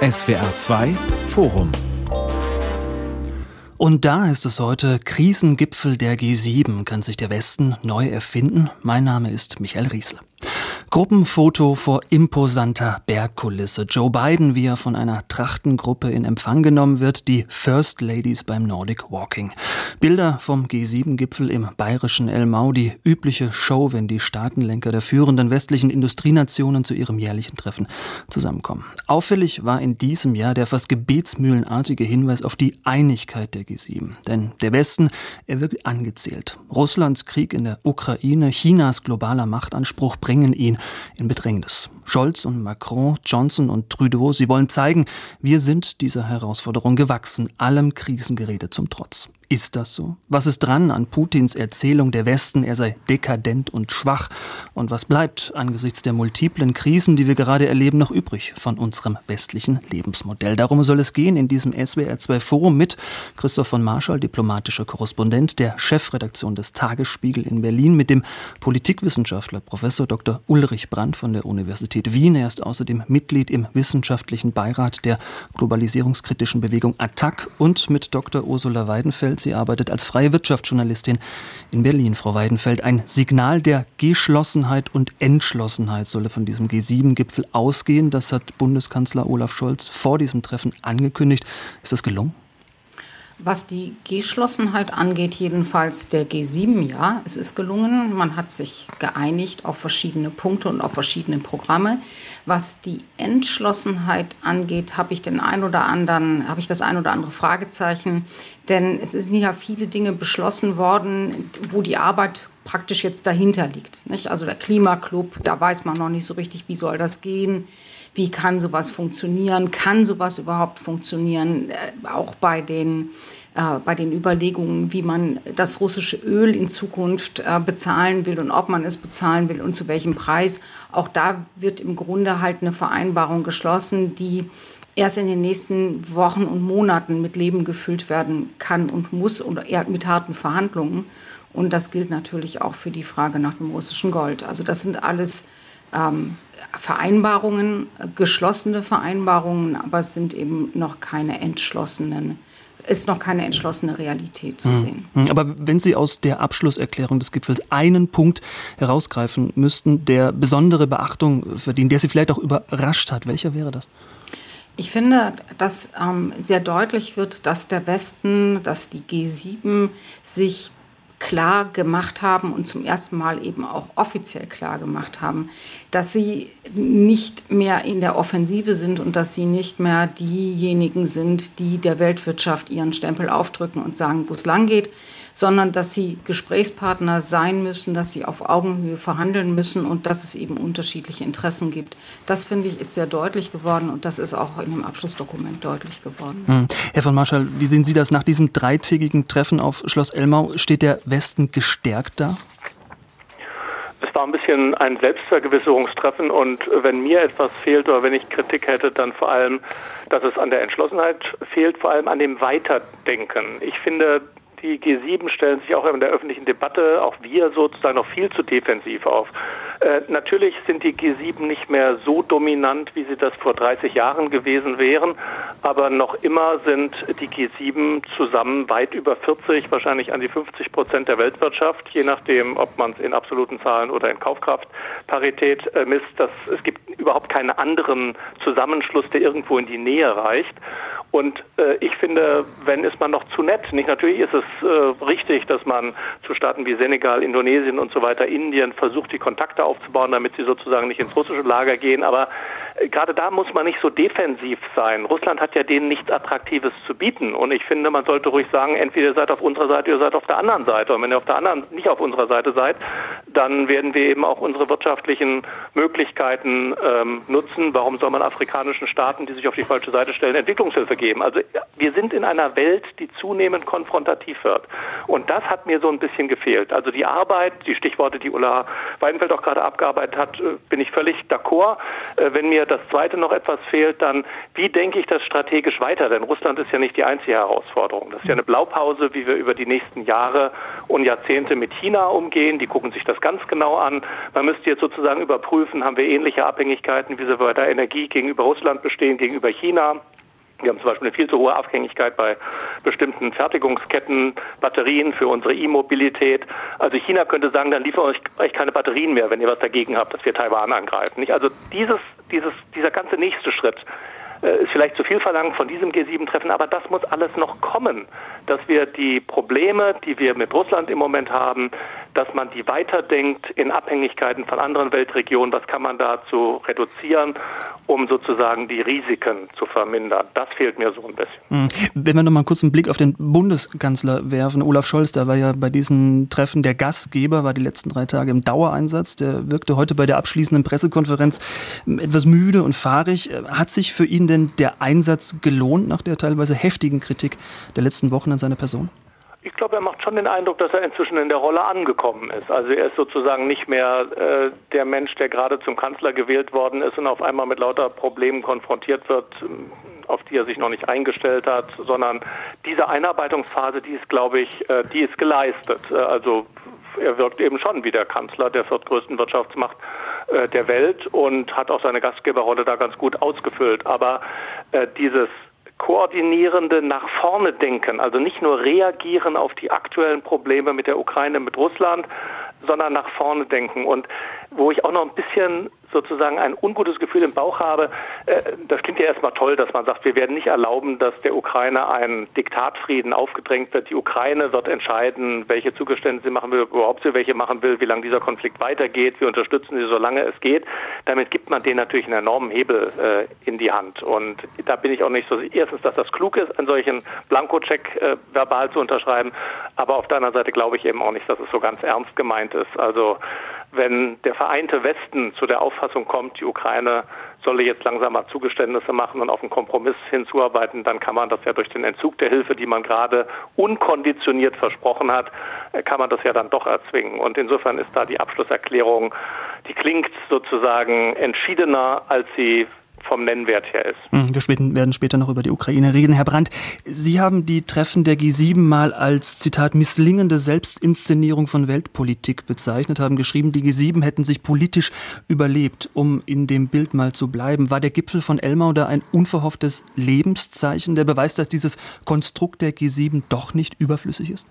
SWR 2 Forum und da ist es heute Krisengipfel der G7. Kann sich der Westen neu erfinden? Mein Name ist Michael Riesle. Gruppenfoto vor imposanter Bergkulisse. Joe Biden, wie er von einer Trachtengruppe in Empfang genommen wird, die First Ladies beim Nordic Walking. Bilder vom G7-Gipfel im bayerischen Elmau, die übliche Show, wenn die Staatenlenker der führenden westlichen Industrienationen zu ihrem jährlichen Treffen zusammenkommen. Auffällig war in diesem Jahr der fast gebetsmühlenartige Hinweis auf die Einigkeit der G7. Denn der Westen, er wird angezählt. Russlands Krieg in der Ukraine, Chinas globaler Machtanspruch bringen ihn in Bedrängnis. Scholz und Macron, Johnson und Trudeau, sie wollen zeigen, wir sind dieser Herausforderung gewachsen, allem Krisengerede zum Trotz. Ist das so? Was ist dran an Putins Erzählung, der Westen, er sei dekadent und schwach? Und was bleibt angesichts der multiplen Krisen, die wir gerade erleben, noch übrig von unserem westlichen Lebensmodell? Darum soll es gehen in diesem SWR2 Forum mit Christoph von Marschall, diplomatischer Korrespondent der Chefredaktion des Tagesspiegel in Berlin, mit dem Politikwissenschaftler Professor Dr. Ulrich Brandt von der Universität Wien. Er ist außerdem Mitglied im wissenschaftlichen Beirat der globalisierungskritischen Bewegung ATTAC und mit Dr. Ursula Weidenfeld. Sie arbeitet als freie Wirtschaftsjournalistin in Berlin. Frau Weidenfeld, ein Signal der Geschlossenheit und Entschlossenheit solle von diesem G7-Gipfel ausgehen. Das hat Bundeskanzler Olaf Scholz vor diesem Treffen angekündigt. Ist das gelungen? Was die Geschlossenheit angeht, jedenfalls der G7, ja, es ist gelungen. Man hat sich geeinigt auf verschiedene Punkte und auf verschiedene Programme. Was die Entschlossenheit angeht, habe ich den ein oder anderen, habe ich das ein oder andere Fragezeichen. Denn es sind ja viele Dinge beschlossen worden, wo die Arbeit praktisch jetzt dahinter liegt. Nicht? Also der Klimaclub, da weiß man noch nicht so richtig, wie soll das gehen wie kann sowas funktionieren, kann sowas überhaupt funktionieren, äh, auch bei den äh, bei den Überlegungen, wie man das russische Öl in Zukunft äh, bezahlen will und ob man es bezahlen will und zu welchem Preis. Auch da wird im Grunde halt eine Vereinbarung geschlossen, die erst in den nächsten Wochen und Monaten mit Leben gefüllt werden kann und muss oder eher mit harten Verhandlungen. Und das gilt natürlich auch für die Frage nach dem russischen Gold. Also das sind alles ähm, Vereinbarungen, geschlossene Vereinbarungen, aber es sind eben noch keine entschlossenen ist noch keine entschlossene Realität zu hm. sehen. Hm. Aber wenn Sie aus der Abschlusserklärung des Gipfels einen Punkt herausgreifen müssten, der besondere Beachtung verdient, der Sie vielleicht auch überrascht hat, welcher wäre das? Ich finde, dass ähm, sehr deutlich wird, dass der Westen, dass die G7 sich klar gemacht haben und zum ersten Mal eben auch offiziell klar gemacht haben, dass sie nicht mehr in der Offensive sind und dass sie nicht mehr diejenigen sind, die der Weltwirtschaft ihren Stempel aufdrücken und sagen, wo es lang geht, sondern dass sie Gesprächspartner sein müssen, dass sie auf Augenhöhe verhandeln müssen und dass es eben unterschiedliche Interessen gibt. Das finde ich ist sehr deutlich geworden und das ist auch in dem Abschlussdokument deutlich geworden. Hm. Herr von Marschall, wie sehen Sie das nach diesem dreitägigen Treffen auf Schloss Elmau? Steht der Westen gestärkt da? Es war ein bisschen ein Selbstvergewisserungstreffen und wenn mir etwas fehlt oder wenn ich Kritik hätte, dann vor allem, dass es an der Entschlossenheit fehlt, vor allem an dem Weiterdenken. Ich finde, die G7 stellen sich auch in der öffentlichen Debatte, auch wir sozusagen noch viel zu defensiv auf. Äh, natürlich sind die G7 nicht mehr so dominant, wie sie das vor 30 Jahren gewesen wären, aber noch immer sind die G7 zusammen weit über 40, wahrscheinlich an die 50 Prozent der Weltwirtschaft, je nachdem, ob man es in absoluten Zahlen oder in Kaufkraftparität äh, misst. Das, es gibt überhaupt keinen anderen Zusammenschluss, der irgendwo in die Nähe reicht. Und äh, ich finde, wenn ist man noch zu nett. Nicht natürlich ist es äh, richtig, dass man zu Staaten wie Senegal, Indonesien und so weiter, Indien versucht, die Kontakte aufzubauen, damit sie sozusagen nicht ins russische Lager gehen. Aber gerade da muss man nicht so defensiv sein. Russland hat ja denen nichts Attraktives zu bieten. Und ich finde, man sollte ruhig sagen, entweder ihr seid auf unserer Seite, ihr seid auf der anderen Seite. Und wenn ihr auf der anderen nicht auf unserer Seite seid, dann werden wir eben auch unsere wirtschaftlichen Möglichkeiten ähm, nutzen. Warum soll man afrikanischen Staaten, die sich auf die falsche Seite stellen, Entwicklungshilfe geben? Also wir sind in einer Welt, die zunehmend konfrontativ wird. Und das hat mir so ein bisschen gefehlt. Also die Arbeit, die Stichworte, die Ulla Weidenfeld auch gerade abgearbeitet hat, äh, bin ich völlig d'accord. Äh, wenn mir das Zweite noch etwas fehlt, dann wie denke ich das strategisch weiter? Denn Russland ist ja nicht die einzige Herausforderung. Das ist ja eine Blaupause, wie wir über die nächsten Jahre und Jahrzehnte mit China umgehen. Die gucken sich das ganz genau an. Man müsste jetzt sozusagen überprüfen, haben wir ähnliche Abhängigkeiten, wie sie bei der Energie gegenüber Russland bestehen, gegenüber China? Wir haben zum Beispiel eine viel zu hohe Abhängigkeit bei bestimmten Fertigungsketten, Batterien für unsere E-Mobilität. Also China könnte sagen, dann liefern euch, keine Batterien mehr, wenn ihr was dagegen habt, dass wir Taiwan angreifen. Also dieses, dieses, dieser ganze nächste Schritt äh, ist vielleicht zu viel verlangt von diesem G7-Treffen, aber das muss alles noch kommen, dass wir die Probleme, die wir mit Russland im Moment haben, dass man die weiterdenkt in Abhängigkeiten von anderen Weltregionen, was kann man dazu reduzieren, um sozusagen die Risiken zu vermindern. Das fehlt mir so ein bisschen. Hm. Wenn wir noch mal kurz einen Blick auf den Bundeskanzler werfen, Olaf Scholz, der war ja bei diesen Treffen der Gastgeber, war die letzten drei Tage im Dauereinsatz, der wirkte heute bei der abschließenden Pressekonferenz etwas müde und fahrig. Hat sich für ihn denn der Einsatz gelohnt nach der teilweise heftigen Kritik der letzten Wochen an seiner Person? Ich glaube, er macht schon den Eindruck, dass er inzwischen in der Rolle angekommen ist. Also er ist sozusagen nicht mehr äh, der Mensch, der gerade zum Kanzler gewählt worden ist und auf einmal mit lauter Problemen konfrontiert wird, auf die er sich noch nicht eingestellt hat, sondern diese Einarbeitungsphase, die ist, glaube ich, äh, die ist geleistet. Äh, also er wirkt eben schon wie der Kanzler der viertgrößten Wirtschaftsmacht äh, der Welt und hat auch seine Gastgeberrolle da ganz gut ausgefüllt. Aber äh, dieses koordinierende nach vorne denken, also nicht nur reagieren auf die aktuellen Probleme mit der Ukraine, mit Russland, sondern nach vorne denken. Und wo ich auch noch ein bisschen sozusagen ein ungutes Gefühl im Bauch habe, äh, das klingt ja erstmal toll, dass man sagt, wir werden nicht erlauben, dass der Ukraine ein Diktatfrieden aufgedrängt wird. Die Ukraine wird entscheiden, welche Zugeständnisse sie machen will, überhaupt sie welche machen will, wie lange dieser Konflikt weitergeht. Wir unterstützen sie, solange es geht. Damit gibt man denen natürlich einen enormen Hebel äh, in die Hand. Und da bin ich auch nicht so, erstens, dass das klug ist, einen solchen Blankocheck äh, verbal zu unterschreiben. Aber auf der anderen Seite glaube ich eben auch nicht, dass es so ganz ernst gemeint ist. Also wenn der vereinte Westen zu der Auffassung kommt, die Ukraine solle jetzt langsam mal Zugeständnisse machen und auf einen Kompromiss hinzuarbeiten, dann kann man das ja durch den Entzug der Hilfe, die man gerade unkonditioniert versprochen hat, äh, kann man das ja dann doch erzwingen. Und insofern ist da die Abschlusserklärung, die klingt sozusagen entschiedener, als sie vom Nennwert her ist. Hm, wir werden später noch über die Ukraine reden. Herr Brandt, Sie haben die Treffen der G7 mal als, Zitat, misslingende Selbstinszenierung von Weltpolitik bezeichnet, haben geschrieben, die G7 hätten sich politisch überlebt, um in dem Bild mal zu bleiben. War der Gipfel von Elmau da ein unverhofftes Lebenszeichen, der Beweis, dass dieses Konstrukt der G7 doch nicht überflüssig ist?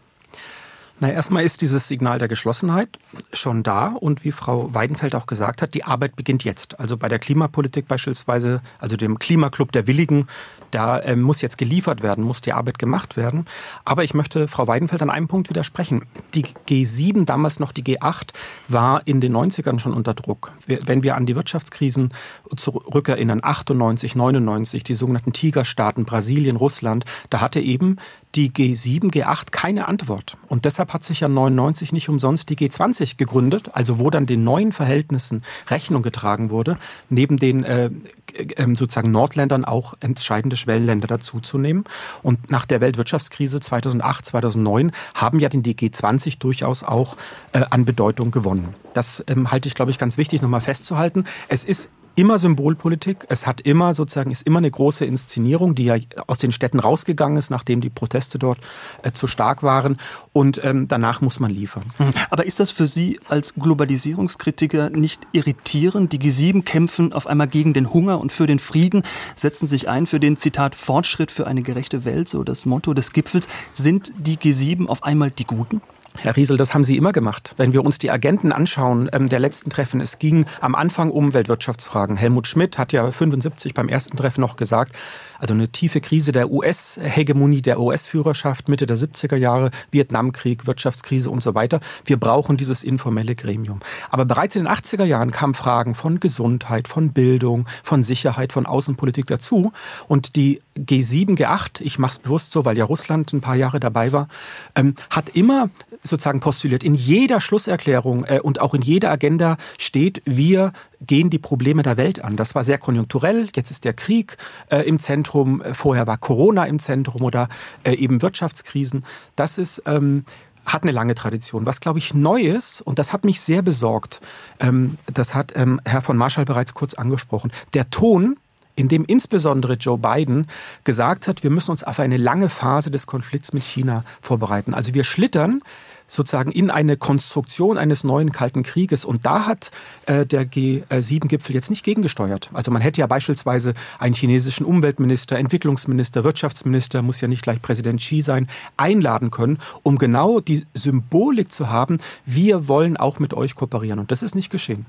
Na, erstmal ist dieses Signal der Geschlossenheit schon da und wie Frau Weidenfeld auch gesagt hat, die Arbeit beginnt jetzt. Also bei der Klimapolitik beispielsweise, also dem Klimaclub der Willigen, da äh, muss jetzt geliefert werden, muss die Arbeit gemacht werden. Aber ich möchte Frau Weidenfeld an einem Punkt widersprechen. Die G7, damals noch die G8, war in den 90ern schon unter Druck. Wenn wir an die Wirtschaftskrisen zurückerinnern, 98, 99, die sogenannten Tigerstaaten, Brasilien, Russland, da hatte eben die G7, G8 keine Antwort. Und deshalb hat sich ja 99 nicht umsonst die G20 gegründet, also wo dann den neuen Verhältnissen Rechnung getragen wurde, neben den äh, äh, sozusagen Nordländern auch entscheidende Schwellenländer dazuzunehmen. Und nach der Weltwirtschaftskrise 2008, 2009 haben ja den G20 durchaus auch äh, an Bedeutung gewonnen. Das ähm, halte ich, glaube ich, ganz wichtig nochmal festzuhalten. Es ist immer Symbolpolitik. Es hat immer sozusagen, ist immer eine große Inszenierung, die ja aus den Städten rausgegangen ist, nachdem die Proteste dort äh, zu stark waren. Und ähm, danach muss man liefern. Mhm. Aber ist das für Sie als Globalisierungskritiker nicht irritierend? Die G7 kämpfen auf einmal gegen den Hunger und für den Frieden, setzen sich ein für den Zitat Fortschritt für eine gerechte Welt, so das Motto des Gipfels. Sind die G7 auf einmal die Guten? Herr Riesel, das haben Sie immer gemacht. Wenn wir uns die Agenten anschauen ähm, der letzten Treffen, es ging am Anfang um Weltwirtschaftsfragen. Helmut Schmidt hat ja 75 beim ersten Treffen noch gesagt, also eine tiefe Krise der US-Hegemonie, der US-Führerschaft Mitte der 70er Jahre, Vietnamkrieg, Wirtschaftskrise und so weiter. Wir brauchen dieses informelle Gremium. Aber bereits in den 80er Jahren kamen Fragen von Gesundheit, von Bildung, von Sicherheit, von Außenpolitik dazu. Und die G7, G8, ich mache es bewusst so, weil ja Russland ein paar Jahre dabei war, ähm, hat immer sozusagen postuliert, in jeder Schlusserklärung äh, und auch in jeder Agenda steht, wir gehen die Probleme der Welt an. Das war sehr konjunkturell. Jetzt ist der Krieg äh, im Zentrum. Vorher war Corona im Zentrum oder äh, eben Wirtschaftskrisen. Das ist ähm, hat eine lange Tradition. Was, glaube ich, neu ist, und das hat mich sehr besorgt, ähm, das hat ähm, Herr von Marschall bereits kurz angesprochen, der Ton, in dem insbesondere Joe Biden gesagt hat, wir müssen uns auf eine lange Phase des Konflikts mit China vorbereiten. Also wir schlittern sozusagen in eine Konstruktion eines neuen Kalten Krieges. Und da hat äh, der G7-Gipfel jetzt nicht gegengesteuert. Also man hätte ja beispielsweise einen chinesischen Umweltminister, Entwicklungsminister, Wirtschaftsminister, muss ja nicht gleich Präsident Xi sein, einladen können, um genau die Symbolik zu haben, wir wollen auch mit euch kooperieren. Und das ist nicht geschehen.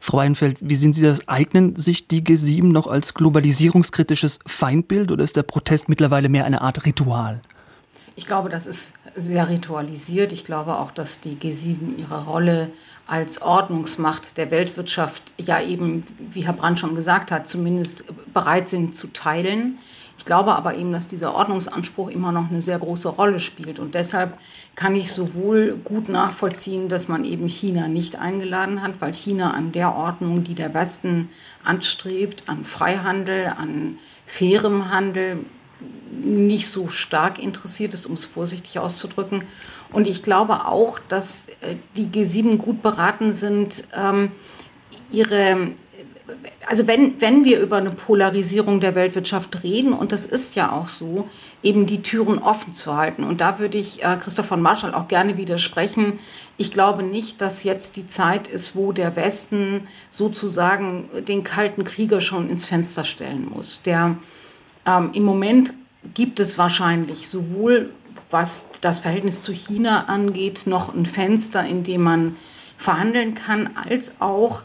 Frau Weinfeld, wie sehen Sie das? Eignen sich die G7 noch als globalisierungskritisches Feindbild oder ist der Protest mittlerweile mehr eine Art Ritual? Ich glaube, das ist sehr ritualisiert. Ich glaube auch, dass die G7 ihre Rolle als Ordnungsmacht der Weltwirtschaft ja eben, wie Herr Brandt schon gesagt hat, zumindest bereit sind zu teilen. Ich glaube aber eben, dass dieser Ordnungsanspruch immer noch eine sehr große Rolle spielt. Und deshalb kann ich sowohl gut nachvollziehen, dass man eben China nicht eingeladen hat, weil China an der Ordnung, die der Westen anstrebt, an Freihandel, an fairem Handel, nicht so stark interessiert ist, um es vorsichtig auszudrücken. Und ich glaube auch, dass äh, die G7 gut beraten sind, ähm, ihre also wenn, wenn wir über eine Polarisierung der Weltwirtschaft reden, und das ist ja auch so, eben die Türen offen zu halten. Und da würde ich äh, Christoph von Marschall auch gerne widersprechen. Ich glaube nicht, dass jetzt die Zeit ist, wo der Westen sozusagen den kalten Krieger schon ins Fenster stellen muss. Der, ähm, Im Moment gibt es wahrscheinlich sowohl, was das Verhältnis zu China angeht, noch ein Fenster, in dem man verhandeln kann, als auch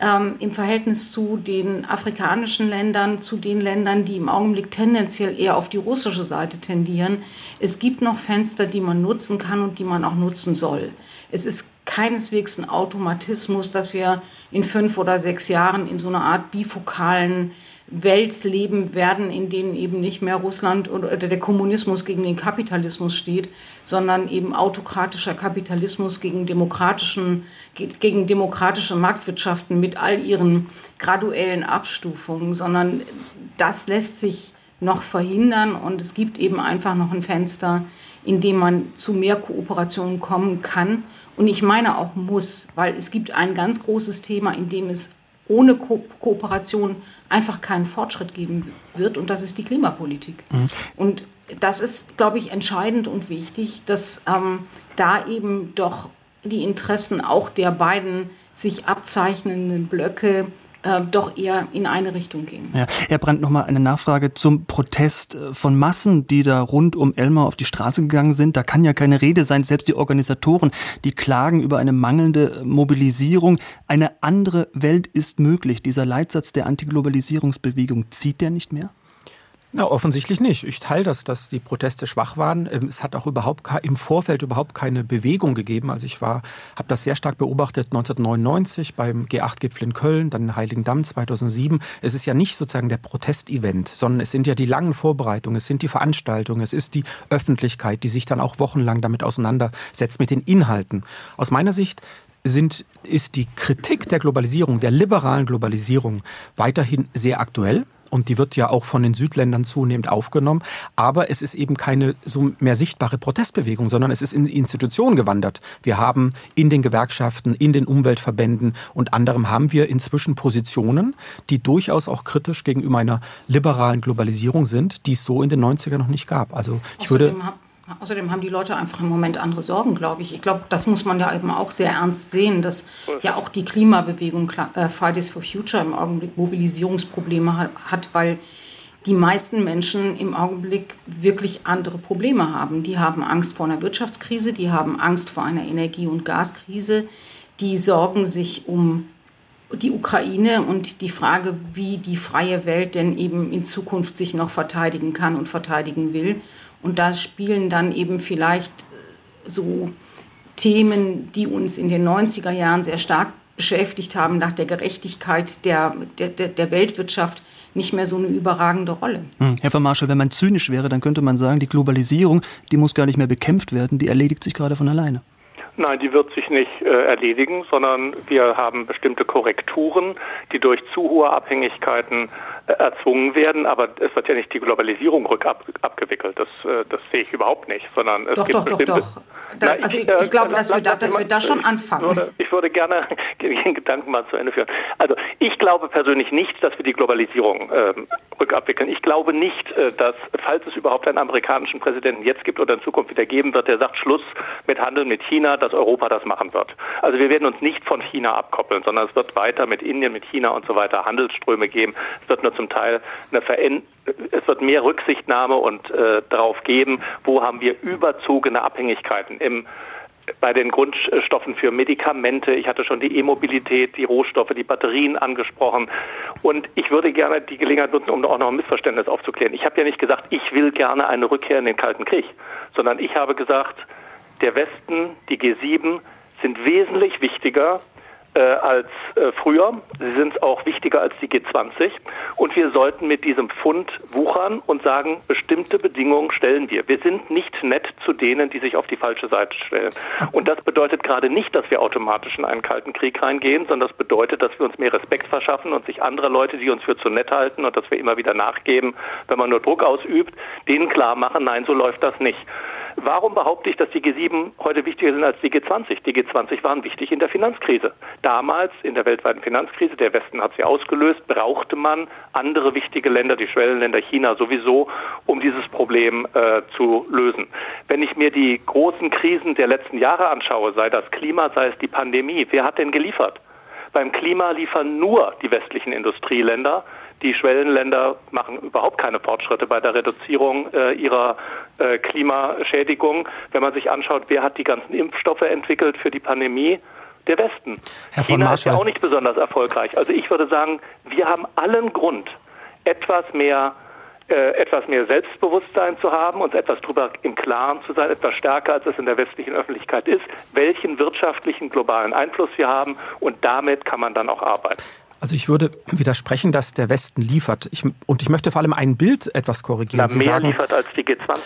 ähm, im Verhältnis zu den afrikanischen Ländern, zu den Ländern, die im Augenblick tendenziell eher auf die russische Seite tendieren. Es gibt noch Fenster, die man nutzen kann und die man auch nutzen soll. Es ist keineswegs ein Automatismus, dass wir in fünf oder sechs Jahren in so einer Art bifokalen Welt leben werden, in denen eben nicht mehr Russland oder der Kommunismus gegen den Kapitalismus steht, sondern eben autokratischer Kapitalismus gegen demokratischen, gegen demokratische Marktwirtschaften mit all ihren graduellen Abstufungen, sondern das lässt sich noch verhindern und es gibt eben einfach noch ein Fenster, in dem man zu mehr Kooperation kommen kann. Und ich meine auch muss, weil es gibt ein ganz großes Thema, in dem es ohne Ko Kooperation einfach keinen Fortschritt geben wird und das ist die Klimapolitik. Mhm. Und das ist, glaube ich, entscheidend und wichtig, dass ähm, da eben doch die Interessen auch der beiden sich abzeichnenden Blöcke äh, doch eher in eine Richtung gehen. Ja. Herr Brandt, noch mal eine Nachfrage zum Protest äh, von Massen, die da rund um Elmar auf die Straße gegangen sind. Da kann ja keine Rede sein. Selbst die Organisatoren, die klagen über eine mangelnde Mobilisierung. Eine andere Welt ist möglich. Dieser Leitsatz der Antiglobalisierungsbewegung, zieht der nicht mehr? Na, offensichtlich nicht. Ich teile das, dass die Proteste schwach waren. Ähm, es hat auch überhaupt im Vorfeld überhaupt keine Bewegung gegeben. Also ich war, habe das sehr stark beobachtet 1999 beim G8-Gipfel in Köln, dann Heiligen Damm 2007. Es ist ja nicht sozusagen der Protestevent, sondern es sind ja die langen Vorbereitungen, es sind die Veranstaltungen, es ist die Öffentlichkeit, die sich dann auch wochenlang damit auseinandersetzt mit den Inhalten. Aus meiner Sicht sind, ist die Kritik der Globalisierung, der liberalen Globalisierung weiterhin sehr aktuell und die wird ja auch von den Südländern zunehmend aufgenommen. Aber es ist eben keine so mehr sichtbare Protestbewegung, sondern es ist in Institutionen gewandert. Wir haben in den Gewerkschaften, in den Umweltverbänden und anderem haben wir inzwischen Positionen, die durchaus auch kritisch gegenüber einer liberalen Globalisierung sind, die es so in den 90er noch nicht gab. Also ich würde Außerdem haben die Leute einfach im Moment andere Sorgen, glaube ich. Ich glaube, das muss man ja eben auch sehr ernst sehen, dass ja auch die Klimabewegung äh, Fridays for Future im Augenblick Mobilisierungsprobleme hat, weil die meisten Menschen im Augenblick wirklich andere Probleme haben. Die haben Angst vor einer Wirtschaftskrise, die haben Angst vor einer Energie- und Gaskrise, die sorgen sich um die Ukraine und die Frage, wie die freie Welt denn eben in Zukunft sich noch verteidigen kann und verteidigen will. Und da spielen dann eben vielleicht äh, so Themen, die uns in den 90er Jahren sehr stark beschäftigt haben, nach der Gerechtigkeit der, der, der Weltwirtschaft, nicht mehr so eine überragende Rolle. Hm. Herr von Marschall, wenn man zynisch wäre, dann könnte man sagen, die Globalisierung, die muss gar nicht mehr bekämpft werden, die erledigt sich gerade von alleine. Nein, die wird sich nicht äh, erledigen, sondern wir haben bestimmte Korrekturen, die durch zu hohe Abhängigkeiten erzwungen werden, aber es wird ja nicht die Globalisierung rückabgewickelt. Das, äh, das sehe ich überhaupt nicht, sondern es doch, gibt doch, bestimmte... Doch, doch. Da, Na, also ich, ich, ich glaube, dass, wir da, dass wir da schon anfangen. Ich würde, ich würde gerne den Gedanken mal zu Ende führen. Also ich glaube persönlich nicht, dass wir die Globalisierung äh, rückabwickeln. Ich glaube nicht, äh, dass, falls es überhaupt einen amerikanischen Präsidenten jetzt gibt oder in Zukunft wieder geben wird, der sagt, Schluss mit Handel mit China, dass Europa das machen wird. Also wir werden uns nicht von China abkoppeln, sondern es wird weiter mit Indien, mit China und so weiter Handelsströme geben. Es wird nur zum Teil eine Veränderung es wird mehr Rücksichtnahme und äh, darauf geben, wo haben wir überzogene Abhängigkeiten im bei den Grundstoffen für Medikamente. Ich hatte schon die E-Mobilität, die Rohstoffe, die Batterien angesprochen. Und ich würde gerne die Gelegenheit nutzen, um auch noch ein Missverständnis aufzuklären. Ich habe ja nicht gesagt, ich will gerne eine Rückkehr in den Kalten Krieg, sondern ich habe gesagt, der Westen, die G7 sind wesentlich wichtiger äh, als äh, früher. Sie sind auch wichtiger als die G20. Und wir sollten mit diesem Pfund wuchern und sagen, bestimmte Bedingungen stellen wir. Wir sind nicht nett zu denen, die sich auf die falsche Seite stellen. Und das bedeutet gerade nicht, dass wir automatisch in einen kalten Krieg reingehen, sondern das bedeutet, dass wir uns mehr Respekt verschaffen und sich andere Leute, die uns für zu nett halten und dass wir immer wieder nachgeben, wenn man nur Druck ausübt, denen klar machen, nein, so läuft das nicht. Warum behaupte ich, dass die G7 heute wichtiger sind als die G20? Die G20 waren wichtig in der Finanzkrise. Damals in der weltweiten Finanzkrise, der Westen hat sie ausgelöst, brauchte man andere wichtige Länder, die Schwellenländer China sowieso, um dieses Problem äh, zu lösen. Wenn ich mir die großen Krisen der letzten Jahre anschaue, sei das Klima, sei es die Pandemie, wer hat denn geliefert? Beim Klima liefern nur die westlichen Industrieländer. Die Schwellenländer machen überhaupt keine Fortschritte bei der Reduzierung äh, ihrer äh, Klimaschädigung. Wenn man sich anschaut, wer hat die ganzen Impfstoffe entwickelt für die Pandemie, der Westen. Herr von China Marschall. ist ja auch nicht besonders erfolgreich. Also ich würde sagen, wir haben allen Grund, etwas mehr äh, etwas mehr Selbstbewusstsein zu haben, uns etwas darüber im Klaren zu sein, etwas stärker, als es in der westlichen Öffentlichkeit ist, welchen wirtschaftlichen globalen Einfluss wir haben und damit kann man dann auch arbeiten. Also ich würde widersprechen, dass der Westen liefert. Ich, und ich möchte vor allem ein Bild etwas korrigieren. Na, mehr sagen, liefert als die G20.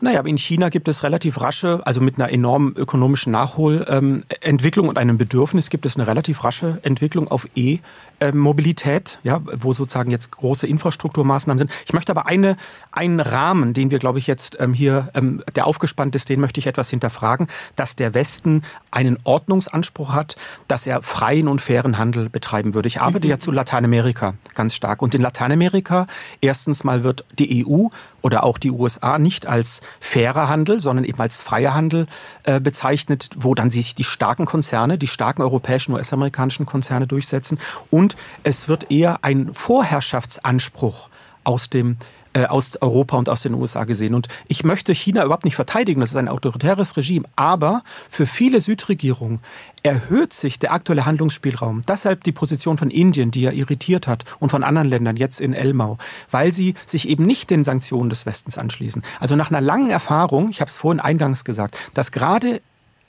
Naja, aber in China gibt es relativ rasche, also mit einer enormen ökonomischen Nachholentwicklung ähm, und einem Bedürfnis gibt es eine relativ rasche Entwicklung auf E ähm, Mobilität, ja, wo sozusagen jetzt große Infrastrukturmaßnahmen sind. Ich möchte aber eine, einen Rahmen, den wir, glaube ich, jetzt ähm, hier, ähm, der aufgespannt ist, den möchte ich etwas hinterfragen, dass der Westen einen Ordnungsanspruch hat, dass er freien und fairen Handel betreiben würde. Ich arbeite mhm. ja zu Lateinamerika ganz stark. Und in Lateinamerika, erstens mal wird die EU oder auch die USA nicht als fairer Handel, sondern eben als freier Handel äh, bezeichnet, wo dann sich die starken Konzerne, die starken europäischen, US-amerikanischen Konzerne durchsetzen und und es wird eher ein Vorherrschaftsanspruch aus dem äh, aus Europa und aus den USA gesehen. Und ich möchte China überhaupt nicht verteidigen, das ist ein autoritäres Regime, aber für viele Südregierungen erhöht sich der aktuelle Handlungsspielraum. Deshalb die Position von Indien, die ja irritiert hat, und von anderen Ländern jetzt in Elmau, weil sie sich eben nicht den Sanktionen des Westens anschließen. Also nach einer langen Erfahrung, ich habe es vorhin eingangs gesagt, dass gerade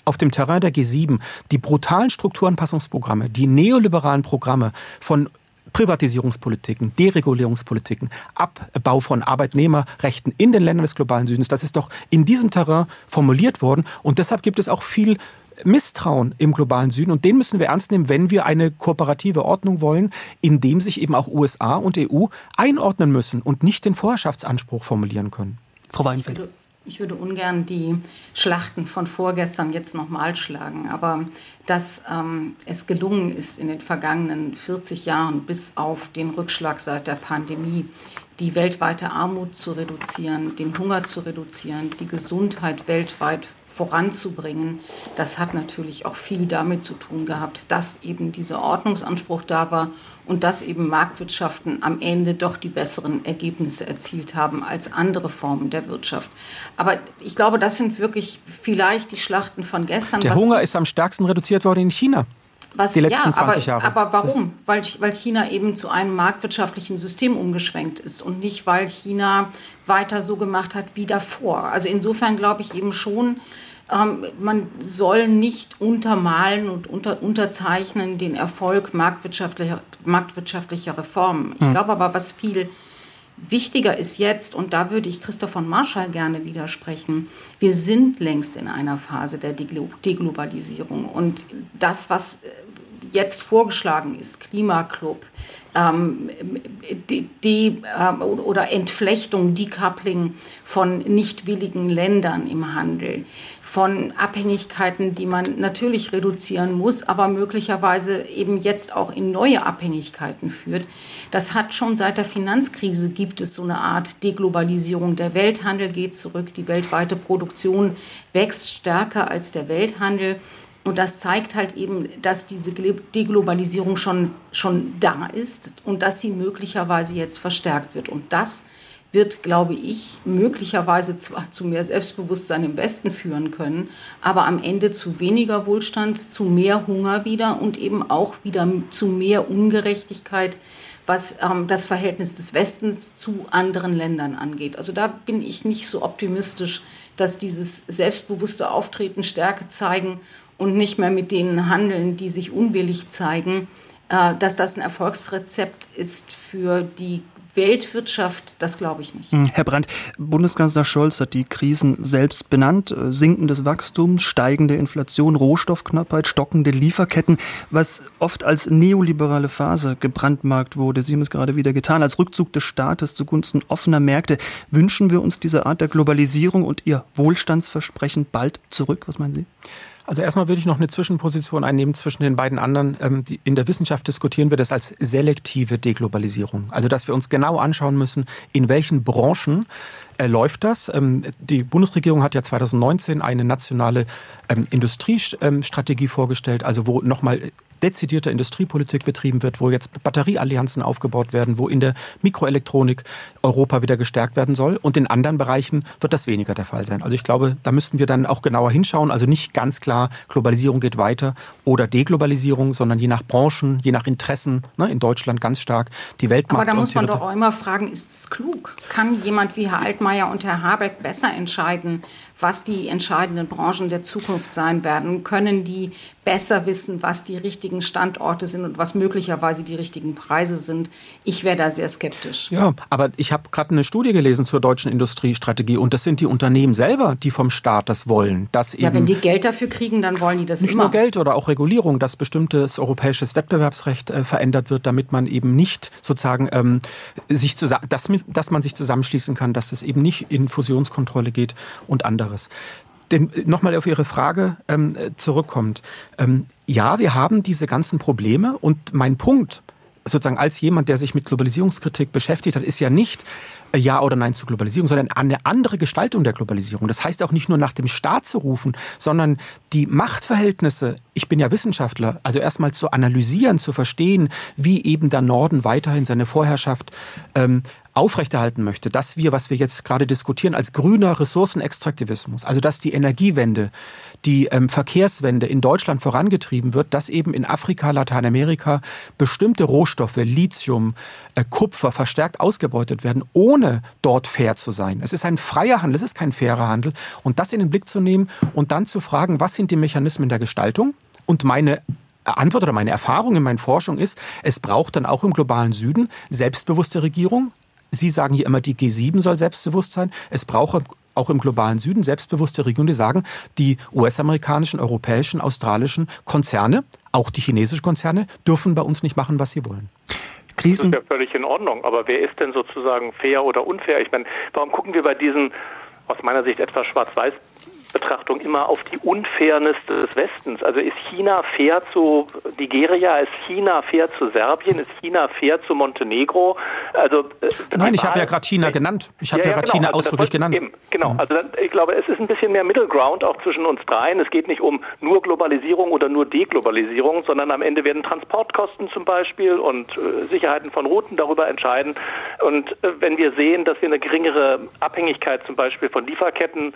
auf dem Terrain der G7 die brutalen Strukturanpassungsprogramme, die neoliberalen Programme von Privatisierungspolitiken, Deregulierungspolitiken, Abbau von Arbeitnehmerrechten in den Ländern des globalen Südens, das ist doch in diesem Terrain formuliert worden. Und deshalb gibt es auch viel Misstrauen im globalen Süden und den müssen wir ernst nehmen, wenn wir eine kooperative Ordnung wollen, in dem sich eben auch USA und EU einordnen müssen und nicht den Vorherrschaftsanspruch formulieren können. Frau Weinfeld. Ich würde ungern die Schlachten von vorgestern jetzt nochmal schlagen, aber dass ähm, es gelungen ist, in den vergangenen 40 Jahren bis auf den Rückschlag seit der Pandemie die weltweite Armut zu reduzieren, den Hunger zu reduzieren, die Gesundheit weltweit voranzubringen. Das hat natürlich auch viel damit zu tun gehabt, dass eben dieser Ordnungsanspruch da war und dass eben Marktwirtschaften am Ende doch die besseren Ergebnisse erzielt haben als andere Formen der Wirtschaft. Aber ich glaube, das sind wirklich vielleicht die Schlachten von gestern. Der Hunger ist am stärksten reduziert worden in China. Was, die letzten ja, 20 Jahre. Aber warum? Weil, weil China eben zu einem marktwirtschaftlichen System umgeschwenkt ist und nicht, weil China weiter so gemacht hat wie davor. Also insofern glaube ich eben schon, ähm, man soll nicht untermalen und unter, unterzeichnen den Erfolg marktwirtschaftlicher, marktwirtschaftlicher Reformen. Ich mhm. glaube aber, was viel wichtiger ist jetzt, und da würde ich Christoph von Marschall gerne widersprechen, wir sind längst in einer Phase der Deglobalisierung. Und das, was äh, jetzt vorgeschlagen ist, Klimaclub, ähm, die, die äh, oder Entflechtung, Decoupling von nicht willigen Ländern im Handel, von Abhängigkeiten, die man natürlich reduzieren muss, aber möglicherweise eben jetzt auch in neue Abhängigkeiten führt. Das hat schon seit der Finanzkrise gibt es so eine Art Deglobalisierung. Der Welthandel geht zurück, die weltweite Produktion wächst stärker als der Welthandel. Und das zeigt halt eben, dass diese Deglobalisierung schon, schon da ist und dass sie möglicherweise jetzt verstärkt wird. Und das wird, glaube ich, möglicherweise zwar zu mehr Selbstbewusstsein im Westen führen können, aber am Ende zu weniger Wohlstand, zu mehr Hunger wieder und eben auch wieder zu mehr Ungerechtigkeit, was ähm, das Verhältnis des Westens zu anderen Ländern angeht. Also da bin ich nicht so optimistisch, dass dieses selbstbewusste Auftreten Stärke zeigen und nicht mehr mit denen handeln, die sich unwillig zeigen, äh, dass das ein Erfolgsrezept ist für die Weltwirtschaft, das glaube ich nicht. Hm, Herr Brandt, Bundeskanzler Scholz hat die Krisen selbst benannt. Äh, sinkendes Wachstum, steigende Inflation, Rohstoffknappheit, stockende Lieferketten, was oft als neoliberale Phase gebrandmarkt wurde. Sie haben es gerade wieder getan, als Rückzug des Staates zugunsten offener Märkte. Wünschen wir uns diese Art der Globalisierung und Ihr Wohlstandsversprechen bald zurück? Was meinen Sie? Also erstmal würde ich noch eine Zwischenposition einnehmen zwischen den beiden anderen. Ähm, in der Wissenschaft diskutieren wir das als selektive Deglobalisierung. Also dass wir uns genau anschauen müssen, in welchen Branchen äh, läuft das. Ähm, die Bundesregierung hat ja 2019 eine nationale ähm, Industriestrategie vorgestellt, also wo nochmal dezidierter Industriepolitik betrieben wird, wo jetzt Batterieallianzen aufgebaut werden, wo in der Mikroelektronik Europa wieder gestärkt werden soll. Und in anderen Bereichen wird das weniger der Fall sein. Also ich glaube, da müssten wir dann auch genauer hinschauen. Also nicht ganz klar, Globalisierung geht weiter oder Deglobalisierung, sondern je nach Branchen, je nach Interessen, ne, in Deutschland ganz stark die Weltmarkt. Aber da muss man doch auch immer fragen, ist es klug? Kann jemand wie Herr Altmaier und Herr Habeck besser entscheiden, was die entscheidenden Branchen der Zukunft sein werden? Können die besser wissen, was die richtigen Standorte sind und was möglicherweise die richtigen Preise sind? Ich wäre da sehr skeptisch. Ja, aber ich habe gerade eine Studie gelesen zur deutschen Industriestrategie und das sind die Unternehmen selber, die vom Staat das wollen. Dass ja, wenn die Geld dafür kriegen, dann wollen die das nicht immer. Nicht nur Geld oder auch Regulierung, dass bestimmtes europäisches Wettbewerbsrecht äh, verändert wird, damit man eben nicht sozusagen ähm, sich zusammen, dass, dass man sich zusammenschließen kann, dass das eben nicht in Fusionskontrolle geht und anderes denn nochmal auf Ihre Frage ähm, zurückkommt. Ähm, ja, wir haben diese ganzen Probleme und mein Punkt, sozusagen als jemand, der sich mit Globalisierungskritik beschäftigt hat, ist ja nicht äh, Ja oder Nein zur Globalisierung, sondern eine andere Gestaltung der Globalisierung. Das heißt auch nicht nur nach dem Staat zu rufen, sondern die Machtverhältnisse, ich bin ja Wissenschaftler, also erstmal zu analysieren, zu verstehen, wie eben der Norden weiterhin seine Vorherrschaft ähm, aufrechterhalten möchte, dass wir, was wir jetzt gerade diskutieren, als grüner Ressourcenextraktivismus, also dass die Energiewende, die ähm, Verkehrswende in Deutschland vorangetrieben wird, dass eben in Afrika, Lateinamerika bestimmte Rohstoffe, Lithium, äh, Kupfer verstärkt ausgebeutet werden, ohne dort fair zu sein. Es ist ein freier Handel, es ist kein fairer Handel. Und das in den Blick zu nehmen und dann zu fragen, was sind die Mechanismen der Gestaltung? Und meine Antwort oder meine Erfahrung in meiner Forschung ist, es braucht dann auch im globalen Süden selbstbewusste Regierung, Sie sagen hier immer, die G7 soll selbstbewusst sein. Es braucht auch im globalen Süden selbstbewusste Regionen, die sagen, die US-amerikanischen, europäischen, australischen Konzerne, auch die chinesischen Konzerne, dürfen bei uns nicht machen, was sie wollen. Krisen. Das ist ja völlig in Ordnung. Aber wer ist denn sozusagen fair oder unfair? Ich meine, warum gucken wir bei diesen aus meiner Sicht etwas schwarz-weiß Betrachtung immer auf die Unfairness des Westens. Also ist China fair zu Nigeria, ist China fair zu Serbien, ist China fair zu Montenegro? Also äh, Nein, ich habe ja gerade China genannt. Ich habe ja, ja, ja, gerade genau. China also ausdrücklich genannt. Eben, genau, mhm. also ich glaube, es ist ein bisschen mehr Middle Ground auch zwischen uns dreien. Es geht nicht um nur Globalisierung oder nur Deglobalisierung, sondern am Ende werden Transportkosten zum Beispiel und äh, Sicherheiten von Routen darüber entscheiden. Und äh, wenn wir sehen, dass wir eine geringere Abhängigkeit zum Beispiel von Lieferketten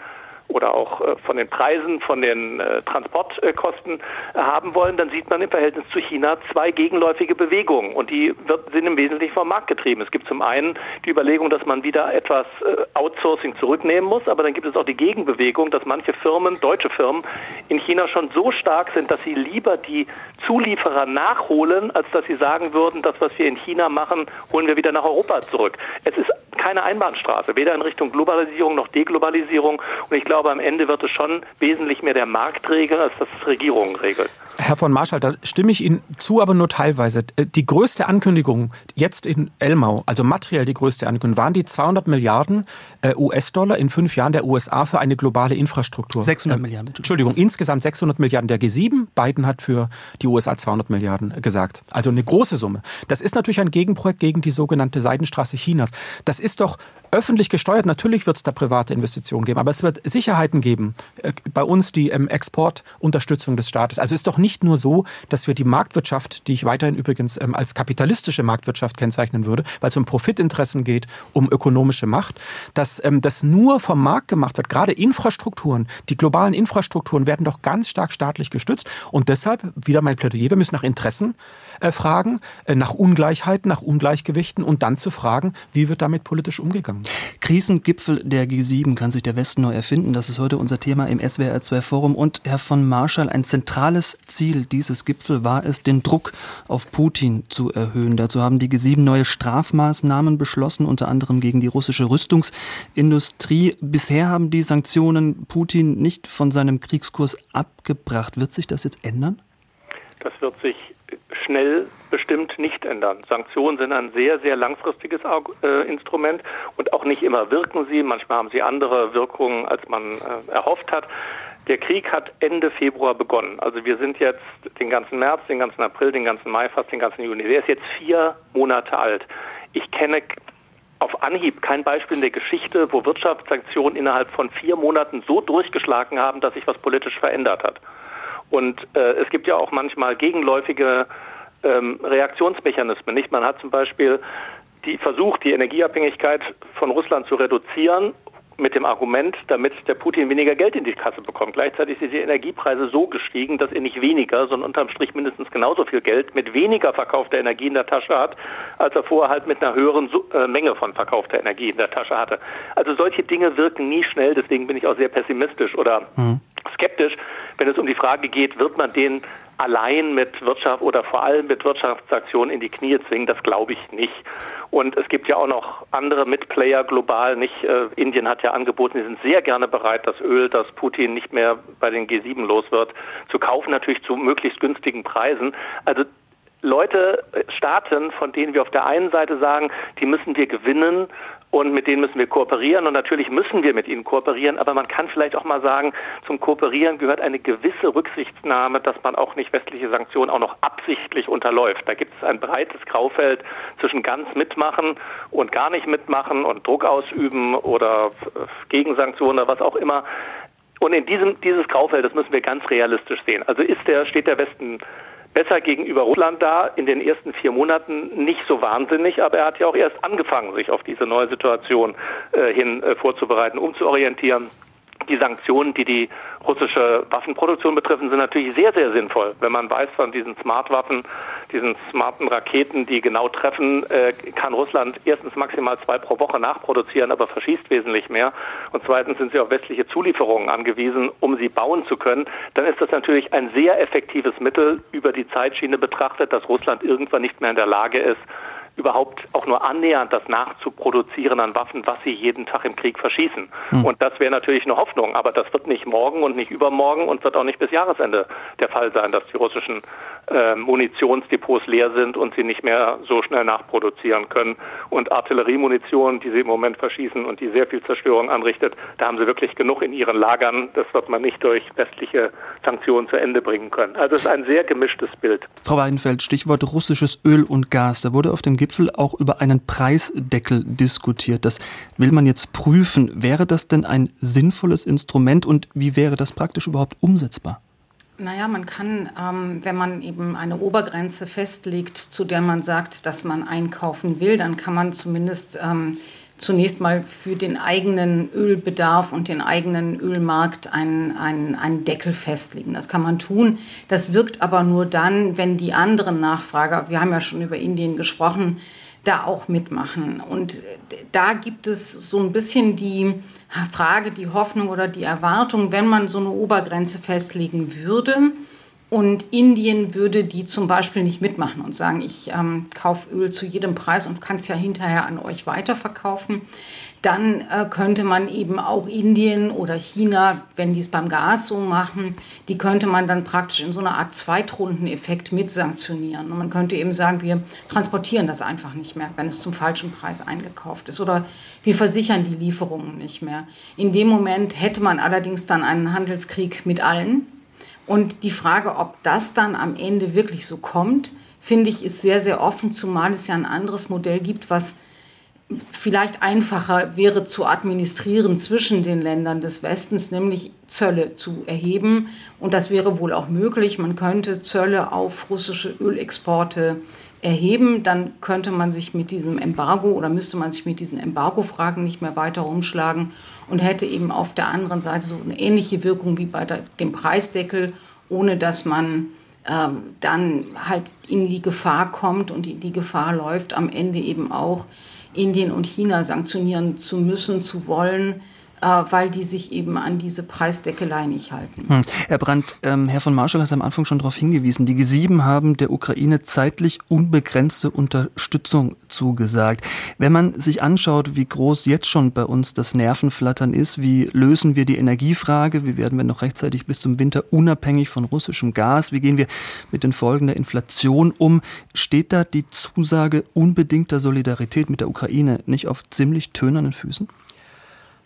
oder auch äh, von den Preisen, von den äh, Transportkosten äh, haben wollen, dann sieht man im Verhältnis zu China zwei gegenläufige Bewegungen und die sind im Wesentlichen vom Markt getrieben. Es gibt zum einen die Überlegung, dass man wieder etwas Outsourcing zurücknehmen muss, aber dann gibt es auch die Gegenbewegung, dass manche Firmen, deutsche Firmen, in China schon so stark sind, dass sie lieber die Zulieferer nachholen, als dass sie sagen würden, das, was wir in China machen, holen wir wieder nach Europa zurück. Es ist keine Einbahnstraße, weder in Richtung Globalisierung noch Deglobalisierung und ich glaube, glaube, am Ende wird es schon wesentlich mehr der Markt regeln, als dass es Regierungen regeln. Herr von Marschall, da stimme ich Ihnen zu, aber nur teilweise. Äh, die größte Ankündigung jetzt in Elmau, also materiell die größte Ankündigung, waren die 200 Milliarden äh, US-Dollar in fünf Jahren der USA für eine globale Infrastruktur. 600 ähm, Milliarden. Entschuldigung, insgesamt 600 Milliarden der G7. Biden hat für die USA 200 Milliarden gesagt. Also eine große Summe. Das ist natürlich ein Gegenprojekt gegen die sogenannte Seidenstraße Chinas. Das ist doch öffentlich gesteuert. Natürlich wird es da private Investitionen geben, aber es wird Sicherheiten geben. Äh, bei uns die ähm, Exportunterstützung des Staates. Also ist doch nicht nur so, dass wir die Marktwirtschaft, die ich weiterhin übrigens ähm, als kapitalistische Marktwirtschaft kennzeichnen würde, weil es um Profitinteressen geht, um ökonomische Macht, dass ähm, das nur vom Markt gemacht wird. Gerade Infrastrukturen, die globalen Infrastrukturen werden doch ganz stark staatlich gestützt. Und deshalb, wieder mein Plädoyer, wir müssen nach Interessen fragen, äh, nach Ungleichheiten, nach Ungleichgewichten und dann zu fragen, wie wird damit politisch umgegangen. Krisengipfel der G7 kann sich der Westen neu erfinden. Das ist heute unser Thema im SWR 2 Forum. Und Herr von Marschall, ein zentrales Ziel dieses Gipfel war es, den Druck auf Putin zu erhöhen. Dazu haben die G7 neue Strafmaßnahmen beschlossen, unter anderem gegen die russische Rüstungsindustrie. Bisher haben die Sanktionen Putin nicht von seinem Kriegskurs abgebracht. Wird sich das jetzt ändern? Das wird sich schnell bestimmt nicht ändern. Sanktionen sind ein sehr, sehr langfristiges äh, Instrument und auch nicht immer wirken sie. Manchmal haben sie andere Wirkungen, als man äh, erhofft hat. Der Krieg hat Ende Februar begonnen. Also wir sind jetzt den ganzen März, den ganzen April, den ganzen Mai, fast den ganzen Juni. Der ist jetzt vier Monate alt. Ich kenne auf Anhieb kein Beispiel in der Geschichte, wo Wirtschaftssanktionen innerhalb von vier Monaten so durchgeschlagen haben, dass sich was politisch verändert hat. Und äh, es gibt ja auch manchmal gegenläufige ähm, Reaktionsmechanismen. Nicht? Man hat zum Beispiel die versucht, die Energieabhängigkeit von Russland zu reduzieren mit dem Argument, damit der Putin weniger Geld in die Kasse bekommt. Gleichzeitig sind die Energiepreise so gestiegen, dass er nicht weniger, sondern unterm Strich mindestens genauso viel Geld mit weniger verkaufter Energie in der Tasche hat, als er vorher halt mit einer höheren äh, Menge von verkaufter Energie in der Tasche hatte. Also solche Dinge wirken nie schnell, deswegen bin ich auch sehr pessimistisch oder mhm. skeptisch, wenn es um die Frage geht, wird man den allein mit Wirtschaft oder vor allem mit Wirtschaftsaktionen in die Knie zwingen, das glaube ich nicht. Und es gibt ja auch noch andere Mitplayer global, nicht? Äh, Indien hat ja angeboten, sie sind sehr gerne bereit, das Öl, das Putin nicht mehr bei den G7 los wird, zu kaufen, natürlich zu möglichst günstigen Preisen. Also Leute, äh, Staaten, von denen wir auf der einen Seite sagen, die müssen wir gewinnen und mit denen müssen wir kooperieren und natürlich müssen wir mit ihnen kooperieren, aber man kann vielleicht auch mal sagen, zum Kooperieren gehört eine gewisse Rücksichtnahme, dass man auch nicht westliche Sanktionen auch noch absichtlich unterläuft. Da gibt es ein breites Graufeld zwischen ganz mitmachen und gar nicht mitmachen und Druck ausüben oder Gegensanktionen oder was auch immer. Und in diesem dieses Graufeld, das müssen wir ganz realistisch sehen. Also ist der steht der Westen besser gegenüber Russland da in den ersten vier Monaten nicht so wahnsinnig, aber er hat ja auch erst angefangen, sich auf diese neue Situation äh, hin äh, vorzubereiten, umzuorientieren die Sanktionen, die die russische Waffenproduktion betreffen, sind natürlich sehr, sehr sinnvoll. Wenn man weiß von diesen Smart-Waffen, diesen smarten Raketen, die genau treffen, äh, kann Russland erstens maximal zwei pro Woche nachproduzieren, aber verschießt wesentlich mehr. Und zweitens sind sie auf westliche Zulieferungen angewiesen, um sie bauen zu können. Dann ist das natürlich ein sehr effektives Mittel über die Zeitschiene betrachtet, dass Russland irgendwann nicht mehr in der Lage ist, überhaupt auch nur annähernd das nachzuproduzieren an Waffen, was sie jeden Tag im Krieg verschießen. Mhm. Und das wäre natürlich eine Hoffnung, aber das wird nicht morgen und nicht übermorgen und wird auch nicht bis Jahresende der Fall sein, dass die russischen äh, Munitionsdepots leer sind und sie nicht mehr so schnell nachproduzieren können. Und Artilleriemunition, die sie im Moment verschießen und die sehr viel Zerstörung anrichtet, da haben sie wirklich genug in ihren Lagern. Das wird man nicht durch westliche Sanktionen zu Ende bringen können. Also es ist ein sehr gemischtes Bild. Frau Weidenfeld, Stichwort russisches Öl und Gas. Da wurde auf dem Gipfel auch über einen Preisdeckel diskutiert. Das will man jetzt prüfen. Wäre das denn ein sinnvolles Instrument und wie wäre das praktisch überhaupt umsetzbar? Naja, man kann, ähm, wenn man eben eine Obergrenze festlegt, zu der man sagt, dass man einkaufen will, dann kann man zumindest ähm, zunächst mal für den eigenen Ölbedarf und den eigenen Ölmarkt einen, einen, einen Deckel festlegen. Das kann man tun. Das wirkt aber nur dann, wenn die anderen Nachfrager, wir haben ja schon über Indien gesprochen, da auch mitmachen. Und da gibt es so ein bisschen die Frage, die Hoffnung oder die Erwartung, wenn man so eine Obergrenze festlegen würde, Und Indien würde die zum Beispiel nicht mitmachen und sagen, ich ähm, kaufe Öl zu jedem Preis und kann es ja hinterher an euch weiterverkaufen. Dann äh, könnte man eben auch Indien oder China, wenn die es beim Gas so machen, die könnte man dann praktisch in so einer Art Zweitrundeneffekt mit sanktionieren. Und man könnte eben sagen, wir transportieren das einfach nicht mehr, wenn es zum falschen Preis eingekauft ist. Oder wir versichern die Lieferungen nicht mehr. In dem Moment hätte man allerdings dann einen Handelskrieg mit allen. Und die Frage, ob das dann am Ende wirklich so kommt, finde ich, ist sehr, sehr offen, zumal es ja ein anderes Modell gibt, was vielleicht einfacher wäre zu administrieren zwischen den Ländern des Westens, nämlich Zölle zu erheben. Und das wäre wohl auch möglich. Man könnte Zölle auf russische Ölexporte erheben. Dann könnte man sich mit diesem Embargo oder müsste man sich mit diesen Embargo-Fragen nicht mehr weiter umschlagen und hätte eben auf der anderen Seite so eine ähnliche Wirkung wie bei der, dem Preisdeckel, ohne dass man ähm, dann halt in die Gefahr kommt und in die Gefahr läuft, am Ende eben auch Indien und China sanktionieren zu müssen, zu wollen, weil die sich eben an diese Preisdeckelei nicht halten. Hm. Herr Brandt, ähm, Herr von Marschall hat am Anfang schon darauf hingewiesen, die G7 haben der Ukraine zeitlich unbegrenzte Unterstützung zugesagt. Wenn man sich anschaut, wie groß jetzt schon bei uns das Nervenflattern ist, wie lösen wir die Energiefrage, wie werden wir noch rechtzeitig bis zum Winter unabhängig von russischem Gas, wie gehen wir mit den Folgen der Inflation um, steht da die Zusage unbedingter Solidarität mit der Ukraine nicht auf ziemlich tönernen Füßen?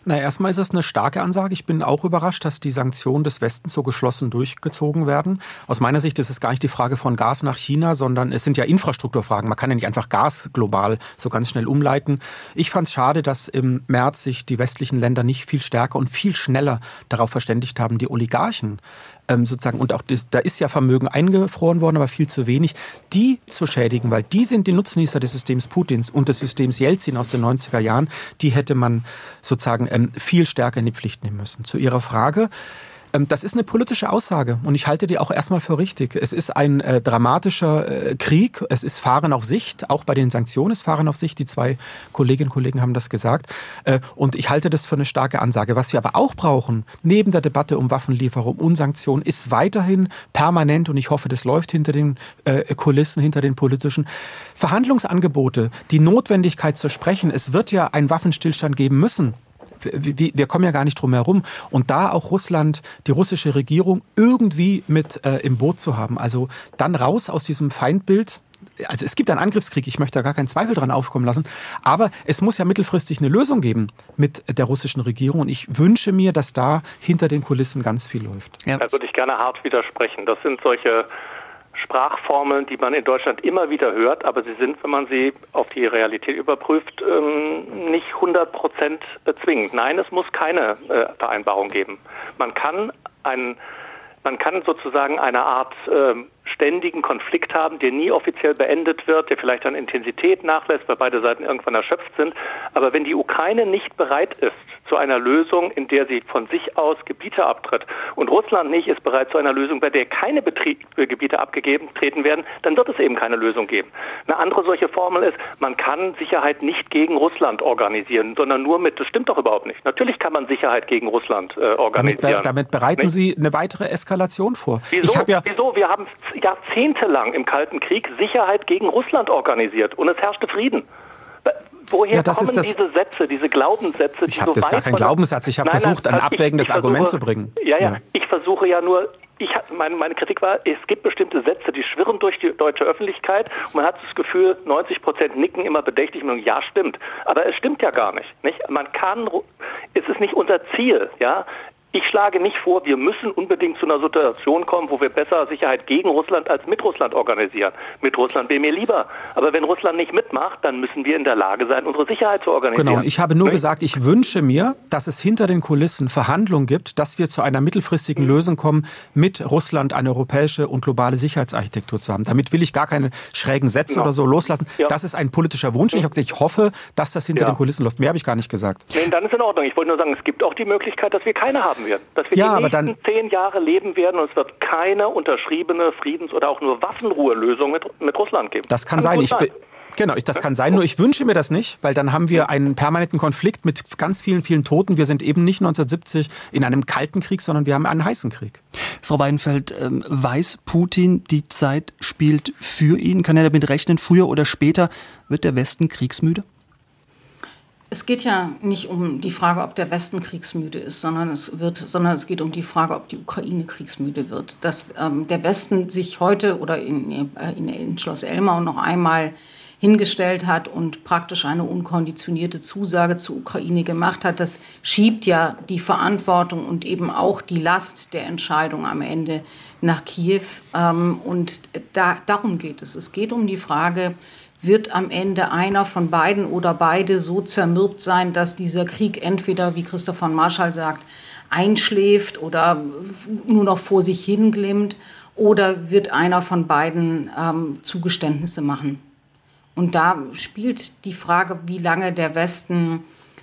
Na, erstmal ist es eine starke Ansage. Ich bin auch überrascht, dass die Sanktionen des Westens so geschlossen durchgezogen werden. Aus meiner Sicht ist es gar nicht die Frage von Gas nach China, sondern es sind ja Infrastrukturfragen. Man kann ja nicht einfach Gas global so ganz schnell umleiten. Ich fand es schade, dass im März sich die westlichen Länder nicht viel stärker und viel schneller darauf verständigt haben, die Oligarchen ähm, sozusagen, und auch das, da ist ja Vermögen eingefroren worden, aber viel zu wenig, die zu schädigen, weil die sind die Nutznießer des Systems Putins und des Systems Jelzin aus den 90er Jahren, die hätte man sozusagen ähm, viel stärker in die Pflicht nehmen müssen. Zu Ihrer Frage, das ist eine politische Aussage und ich halte die auch erstmal für richtig. Es ist ein äh, dramatischer äh, Krieg. Es ist Fahren auf Sicht. Auch bei den Sanktionen ist Fahren auf Sicht. Die zwei Kolleginnen und Kollegen haben das gesagt. Äh, und ich halte das für eine starke Ansage. Was wir aber auch brauchen, neben der Debatte um Waffenlieferung und Sanktionen, ist weiterhin permanent, und ich hoffe, das läuft hinter den äh, Kulissen, hinter den politischen, Verhandlungsangebote, die Notwendigkeit zu sprechen. Es wird ja einen Waffenstillstand geben müssen wir kommen ja gar nicht drum herum. Und da auch Russland, die russische Regierung irgendwie mit äh, im Boot zu haben. Also dann raus aus diesem Feindbild. Also es gibt einen Angriffskrieg, ich möchte da gar keinen Zweifel dran aufkommen lassen, aber es muss ja mittelfristig eine Lösung geben mit der russischen Regierung und ich wünsche mir, dass da hinter den Kulissen ganz viel läuft. Ja. Da würde ich gerne hart widersprechen. Das sind solche Sprachformeln, die man in Deutschland immer wieder hört, aber sie sind, wenn man sie auf die Realität überprüft, ähm, nicht 100 Prozent zwingend. Nein, es muss keine äh, Vereinbarung geben. Man kann einen man kann sozusagen eine Art ähm, ständigen Konflikt haben, der nie offiziell beendet wird, der vielleicht an Intensität nachlässt, weil beide Seiten irgendwann erschöpft sind. Aber wenn die Ukraine nicht bereit ist zu einer Lösung, in der sie von sich aus Gebiete abtritt und Russland nicht ist bereit zu einer Lösung, bei der keine Betrieb Gebiete abgegeben treten werden, dann wird es eben keine Lösung geben. Eine andere solche Formel ist, man kann Sicherheit nicht gegen Russland organisieren, sondern nur mit, das stimmt doch überhaupt nicht. Natürlich kann man Sicherheit gegen Russland äh, organisieren. Damit, damit bereiten nicht? Sie eine weitere Eskalation vor. Wieso? Ja Wieso? Wir haben jahrzehntelang im Kalten Krieg Sicherheit gegen Russland organisiert und es herrschte Frieden. Woher ja, kommen diese Sätze, diese Glaubenssätze? Ich habe so das gar keinen Glaubenssatz. Ich habe versucht, nein, ein abwägendes ich, ich Argument versuche, zu bringen. Ja, ja, ja, ich versuche ja nur. Ich, meine, meine Kritik war, es gibt bestimmte Sätze, die schwirren durch die deutsche Öffentlichkeit und man hat das Gefühl, 90 Prozent nicken immer bedächtig und ja, stimmt. Aber es stimmt ja gar nicht, nicht. Man kann, es ist nicht unser Ziel, ja. Ich schlage nicht vor, wir müssen unbedingt zu einer Situation kommen, wo wir besser Sicherheit gegen Russland als mit Russland organisieren. Mit Russland wäre mir lieber. Aber wenn Russland nicht mitmacht, dann müssen wir in der Lage sein, unsere Sicherheit zu organisieren. Genau. Ich habe nur gesagt, ich wünsche mir, dass es hinter den Kulissen Verhandlungen gibt, dass wir zu einer mittelfristigen Lösung kommen, mit Russland eine europäische und globale Sicherheitsarchitektur zu haben. Damit will ich gar keine schrägen Sätze genau. oder so loslassen. Ja. Das ist ein politischer Wunsch. Ich, habe gesagt, ich hoffe, dass das hinter ja. den Kulissen läuft. Mehr habe ich gar nicht gesagt. Nee, dann ist in Ordnung. Ich wollte nur sagen, es gibt auch die Möglichkeit, dass wir keine haben werden. Dass wir ja, die nächsten dann, zehn Jahre leben werden und es wird keine unterschriebene Friedens- oder auch nur Waffenruhelösung mit, mit Russland geben. Das kann, kann sein. Ich. Genau, das kann sein, nur ich wünsche mir das nicht, weil dann haben wir einen permanenten Konflikt mit ganz vielen, vielen Toten. Wir sind eben nicht 1970 in einem kalten Krieg, sondern wir haben einen heißen Krieg. Frau Weidenfeld, ähm, weiß Putin, die Zeit spielt für ihn? Kann er damit rechnen, früher oder später wird der Westen kriegsmüde? Es geht ja nicht um die Frage, ob der Westen kriegsmüde ist, sondern es, wird, sondern es geht um die Frage, ob die Ukraine kriegsmüde wird. Dass ähm, der Westen sich heute oder in, äh, in, in Schloss Elmau noch einmal hingestellt hat und praktisch eine unkonditionierte Zusage zur Ukraine gemacht hat, das schiebt ja die Verantwortung und eben auch die Last der Entscheidung am Ende nach Kiew. Ähm, und da, darum geht es. Es geht um die Frage, wird am Ende einer von beiden oder beide so zermürbt sein, dass dieser Krieg entweder, wie Christoph von Marschall sagt, einschläft oder nur noch vor sich hinglimmt oder wird einer von beiden ähm, Zugeständnisse machen. Und da spielt die Frage, wie lange der Westen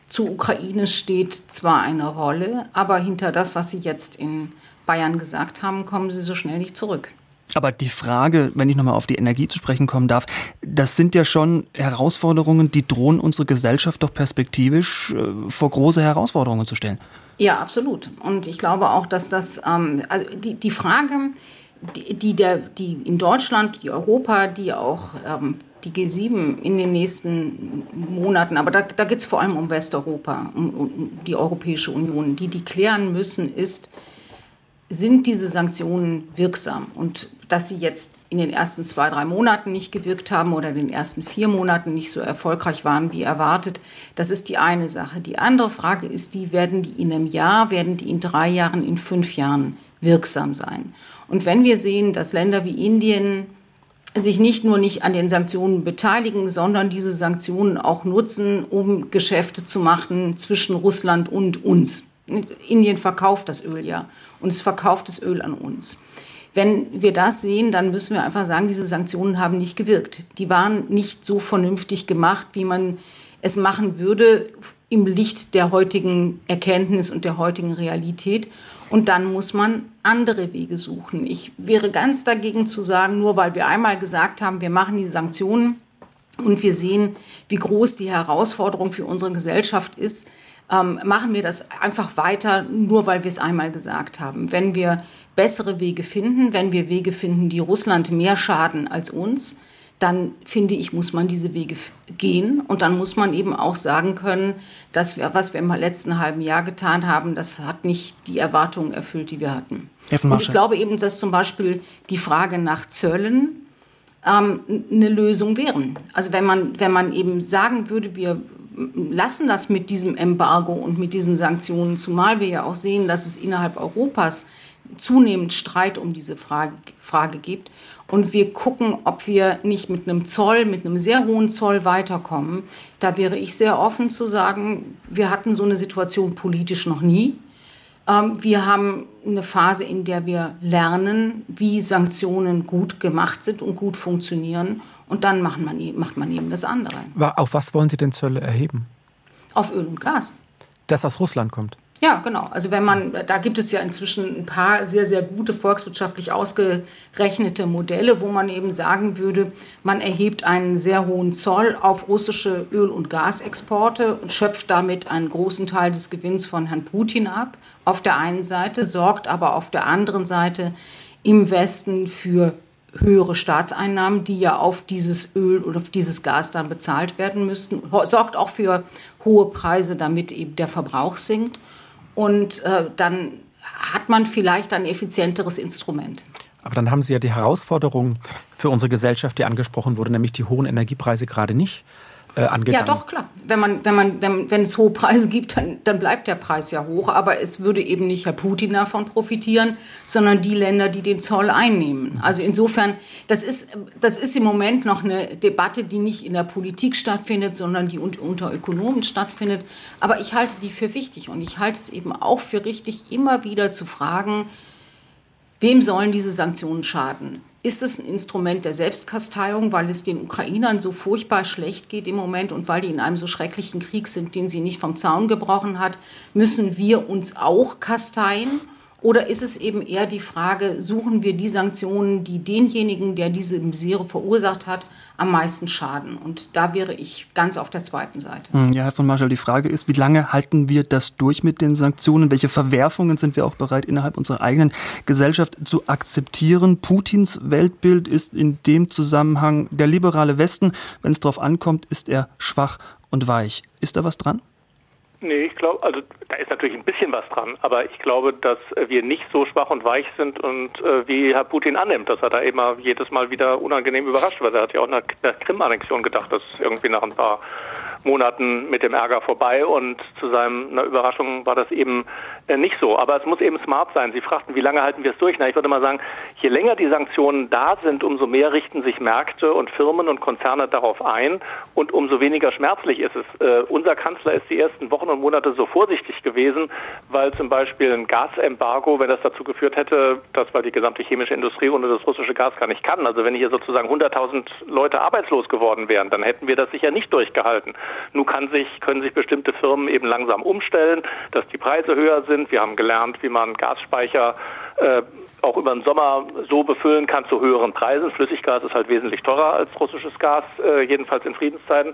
zur Ukraine steht, zwar eine Rolle, aber hinter das, was Sie jetzt in Bayern gesagt haben, kommen Sie so schnell nicht zurück. Aber die Frage, wenn ich nochmal auf die Energie zu sprechen kommen darf, das sind ja schon Herausforderungen, die drohen unsere Gesellschaft doch perspektivisch äh, vor große Herausforderungen zu stellen. Ja, absolut. Und ich glaube auch, dass das, ähm, also die, die Frage, die, die, der, die in Deutschland, die Europa, die auch ähm, die G7 in den nächsten Monaten, aber da, da geht es vor allem um Westeuropa, um, um die Europäische Union, die die klären müssen, ist, sind diese Sanktionen wirksam? Und dass sie jetzt in den ersten zwei, drei Monaten nicht gewirkt haben oder in den ersten vier Monaten nicht so erfolgreich waren wie erwartet, das ist die eine Sache. Die andere Frage ist die, werden die in einem Jahr, werden die in drei Jahren, in fünf Jahren wirksam sein? Und wenn wir sehen, dass Länder wie Indien sich nicht nur nicht an den Sanktionen beteiligen, sondern diese Sanktionen auch nutzen, um Geschäfte zu machen zwischen Russland und uns, Indien verkauft das Öl ja und es verkauft das Öl an uns. Wenn wir das sehen, dann müssen wir einfach sagen, diese Sanktionen haben nicht gewirkt. Die waren nicht so vernünftig gemacht, wie man es machen würde im Licht der heutigen Erkenntnis und der heutigen Realität. Und dann muss man andere Wege suchen. Ich wäre ganz dagegen zu sagen, nur weil wir einmal gesagt haben, wir machen die Sanktionen und wir sehen, wie groß die Herausforderung für unsere Gesellschaft ist, ähm, machen wir das einfach weiter, nur weil wir es einmal gesagt haben. Wenn wir bessere Wege finden, wenn wir Wege finden, die Russland mehr schaden als uns, dann finde ich, muss man diese Wege gehen. Und dann muss man eben auch sagen können, dass wir, was wir im letzten halben Jahr getan haben, das hat nicht die Erwartungen erfüllt, die wir hatten. Und ich glaube eben, dass zum Beispiel die Frage nach Zöllen ähm, eine Lösung wären. Also wenn man, wenn man eben sagen würde, wir lassen das mit diesem Embargo und mit diesen Sanktionen, zumal wir ja auch sehen, dass es innerhalb Europas zunehmend Streit um diese Frage, Frage gibt. Und wir gucken, ob wir nicht mit einem Zoll, mit einem sehr hohen Zoll weiterkommen. Da wäre ich sehr offen zu sagen, wir hatten so eine Situation politisch noch nie. Ähm, wir haben eine Phase, in der wir lernen, wie Sanktionen gut gemacht sind und gut funktionieren. Und dann macht man, macht man eben das andere. Auf was wollen Sie denn Zölle erheben? Auf Öl und Gas. Das aus Russland kommt. Ja, genau. Also wenn man, da gibt es ja inzwischen ein paar sehr, sehr gute volkswirtschaftlich ausgerechnete Modelle, wo man eben sagen würde, man erhebt einen sehr hohen Zoll auf russische Öl- und Gasexporte und schöpft damit einen großen Teil des Gewinns von Herrn Putin ab. Auf der einen Seite sorgt aber auf der anderen Seite im Westen für höhere Staatseinnahmen, die ja auf dieses Öl oder auf dieses Gas dann bezahlt werden müssten, sorgt auch für hohe Preise, damit eben der Verbrauch sinkt. Und äh, dann hat man vielleicht ein effizienteres Instrument. Aber dann haben Sie ja die Herausforderung für unsere Gesellschaft, die angesprochen wurde, nämlich die hohen Energiepreise gerade nicht äh, angegangen. Ja, doch, klar. Wenn, man, wenn, man, wenn, wenn es hohe Preise gibt, dann, dann bleibt der Preis ja hoch. Aber es würde eben nicht Herr Putin davon profitieren, sondern die Länder, die den Zoll einnehmen. Also insofern, das ist, das ist im Moment noch eine Debatte, die nicht in der Politik stattfindet, sondern die unter Ökonomen stattfindet. Aber ich halte die für wichtig. Und ich halte es eben auch für richtig, immer wieder zu fragen, wem sollen diese Sanktionen schaden? Ist es ein Instrument der Selbstkasteiung, weil es den Ukrainern so furchtbar schlecht geht im Moment und weil die in einem so schrecklichen Krieg sind, den sie nicht vom Zaun gebrochen hat, müssen wir uns auch kasteien. Oder ist es eben eher die Frage, suchen wir die Sanktionen, die denjenigen, der diese Misere verursacht hat, am meisten schaden? Und da wäre ich ganz auf der zweiten Seite. Hm, ja, Herr von Marschall, die Frage ist, wie lange halten wir das durch mit den Sanktionen? Welche Verwerfungen sind wir auch bereit, innerhalb unserer eigenen Gesellschaft zu akzeptieren? Putins Weltbild ist in dem Zusammenhang der liberale Westen. Wenn es darauf ankommt, ist er schwach und weich. Ist da was dran? Nee, ich glaube, also da ist natürlich ein bisschen was dran, aber ich glaube, dass wir nicht so schwach und weich sind und äh, wie Herr Putin annimmt, dass er da immer jedes Mal wieder unangenehm überrascht wird. Er hat ja auch nach der Krim-Annexion gedacht, dass irgendwie nach ein paar Monaten mit dem Ärger vorbei und zu seiner Überraschung war das eben äh, nicht so. Aber es muss eben smart sein. Sie fragten, wie lange halten wir es durch? Na, ich würde mal sagen, je länger die Sanktionen da sind, umso mehr richten sich Märkte und Firmen und Konzerne darauf ein und umso weniger schmerzlich ist es. Äh, unser Kanzler ist die ersten Wochen und Monate so vorsichtig gewesen, weil zum Beispiel ein Gasembargo, wenn das dazu geführt hätte, dass weil die gesamte chemische Industrie ohne das russische Gas gar nicht kann, also wenn hier sozusagen 100.000 Leute arbeitslos geworden wären, dann hätten wir das sicher nicht durchgehalten. Nun kann sich, können sich bestimmte Firmen eben langsam umstellen, dass die Preise höher sind. Wir haben gelernt, wie man Gasspeicher äh, auch über den Sommer so befüllen kann zu höheren Preisen. Flüssiggas ist halt wesentlich teurer als russisches Gas, äh, jedenfalls in Friedenszeiten.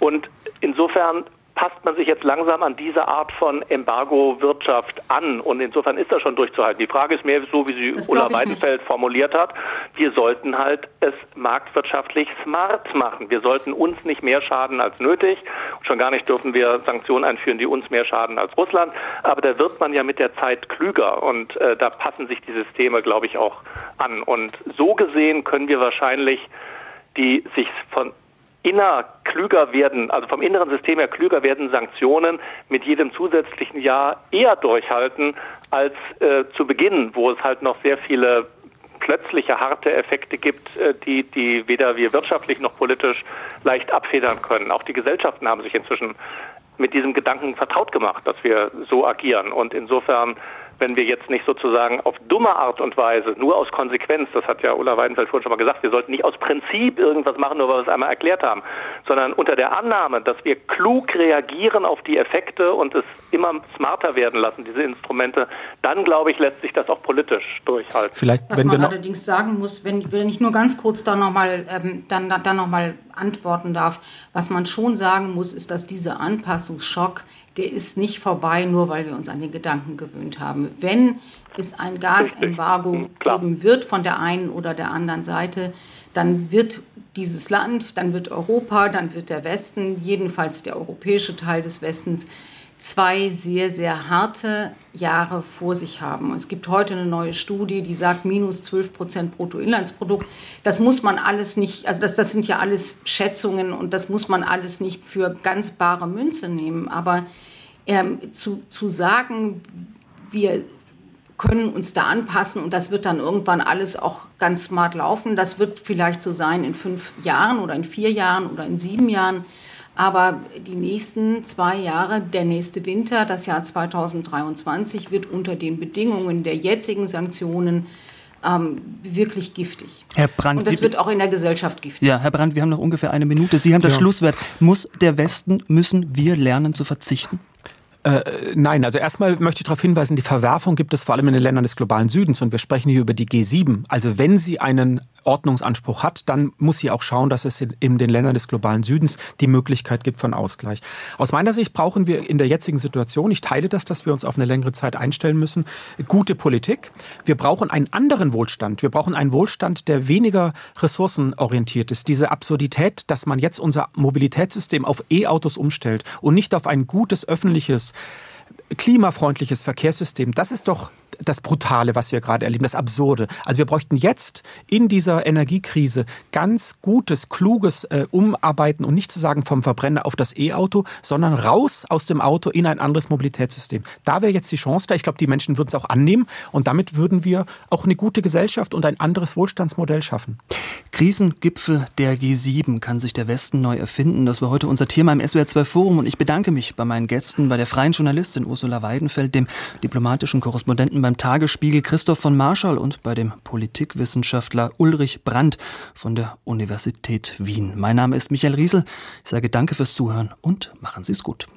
Und insofern passt man sich jetzt langsam an diese Art von Embargo-Wirtschaft an. Und insofern ist das schon durchzuhalten. Die Frage ist mehr so, wie sie Ulla Weidenfeld formuliert hat. Wir sollten halt es marktwirtschaftlich smart machen. Wir sollten uns nicht mehr schaden als nötig. Und schon gar nicht dürfen wir Sanktionen einführen, die uns mehr schaden als Russland. Aber da wird man ja mit der Zeit klüger. Und äh, da passen sich die Systeme, glaube ich, auch an. Und so gesehen können wir wahrscheinlich die sich von inner klüger werden, also vom inneren System her klüger werden Sanktionen mit jedem zusätzlichen Jahr eher durchhalten als äh, zu Beginn, wo es halt noch sehr viele plötzliche harte Effekte gibt, äh, die, die weder wir wirtschaftlich noch politisch leicht abfedern können. Auch die Gesellschaften haben sich inzwischen mit diesem Gedanken vertraut gemacht, dass wir so agieren. Und insofern wenn wir jetzt nicht sozusagen auf dumme Art und Weise, nur aus Konsequenz, das hat ja Ulla Weidenfeld vorhin schon mal gesagt, wir sollten nicht aus Prinzip irgendwas machen, nur weil wir es einmal erklärt haben, sondern unter der Annahme, dass wir klug reagieren auf die Effekte und es immer smarter werden lassen, diese Instrumente, dann glaube ich, lässt sich das auch politisch durchhalten. Vielleicht, Was man allerdings sagen muss, wenn, wenn ich nur ganz kurz da nochmal ähm, dann, dann noch antworten darf, was man schon sagen muss, ist, dass dieser Anpassungsschock der ist nicht vorbei, nur weil wir uns an den Gedanken gewöhnt haben. Wenn es ein Gasembargo geben wird von der einen oder der anderen Seite, dann wird dieses Land, dann wird Europa, dann wird der Westen, jedenfalls der europäische Teil des Westens, zwei sehr, sehr harte Jahre vor sich haben. Es gibt heute eine neue Studie, die sagt minus 12 Prozent Bruttoinlandsprodukt. Das muss man alles nicht, also das, das sind ja alles Schätzungen und das muss man alles nicht für ganz bare Münze nehmen. Aber ähm, zu, zu sagen, wir können uns da anpassen und das wird dann irgendwann alles auch ganz smart laufen. Das wird vielleicht so sein in fünf Jahren oder in vier Jahren oder in sieben Jahren. Aber die nächsten zwei Jahre, der nächste Winter, das Jahr 2023, wird unter den Bedingungen der jetzigen Sanktionen ähm, wirklich giftig. Herr Brandt, und das wird auch in der Gesellschaft giftig. Ja, Herr Brandt, wir haben noch ungefähr eine Minute. Sie haben das ja. Schlusswort. Muss der Westen, müssen wir lernen zu verzichten? Äh, nein, also erstmal möchte ich darauf hinweisen, die Verwerfung gibt es vor allem in den Ländern des globalen Südens und wir sprechen hier über die G7. Also wenn sie einen Ordnungsanspruch hat, dann muss sie auch schauen, dass es in den Ländern des globalen Südens die Möglichkeit gibt von Ausgleich. Aus meiner Sicht brauchen wir in der jetzigen Situation, ich teile das, dass wir uns auf eine längere Zeit einstellen müssen, gute Politik. Wir brauchen einen anderen Wohlstand. Wir brauchen einen Wohlstand, der weniger ressourcenorientiert ist. Diese Absurdität, dass man jetzt unser Mobilitätssystem auf E-Autos umstellt und nicht auf ein gutes öffentliches klimafreundliches Verkehrssystem, das ist doch das Brutale, was wir gerade erleben, das Absurde. Also wir bräuchten jetzt in dieser Energiekrise ganz gutes, kluges äh, Umarbeiten und nicht zu sagen vom Verbrenner auf das E-Auto, sondern raus aus dem Auto in ein anderes Mobilitätssystem. Da wäre jetzt die Chance da. Ich glaube, die Menschen würden es auch annehmen und damit würden wir auch eine gute Gesellschaft und ein anderes Wohlstandsmodell schaffen. Krisengipfel der G7 kann sich der Westen neu erfinden. Das war heute unser Thema im SWR2 Forum und ich bedanke mich bei meinen Gästen, bei der freien Journalistin Ursula Weidenfeld, dem diplomatischen Korrespondenten beim Tagesspiegel Christoph von Marschall und bei dem Politikwissenschaftler Ulrich Brandt von der Universität Wien. Mein Name ist Michael Riesel. Ich sage danke fürs Zuhören und machen Sie es gut.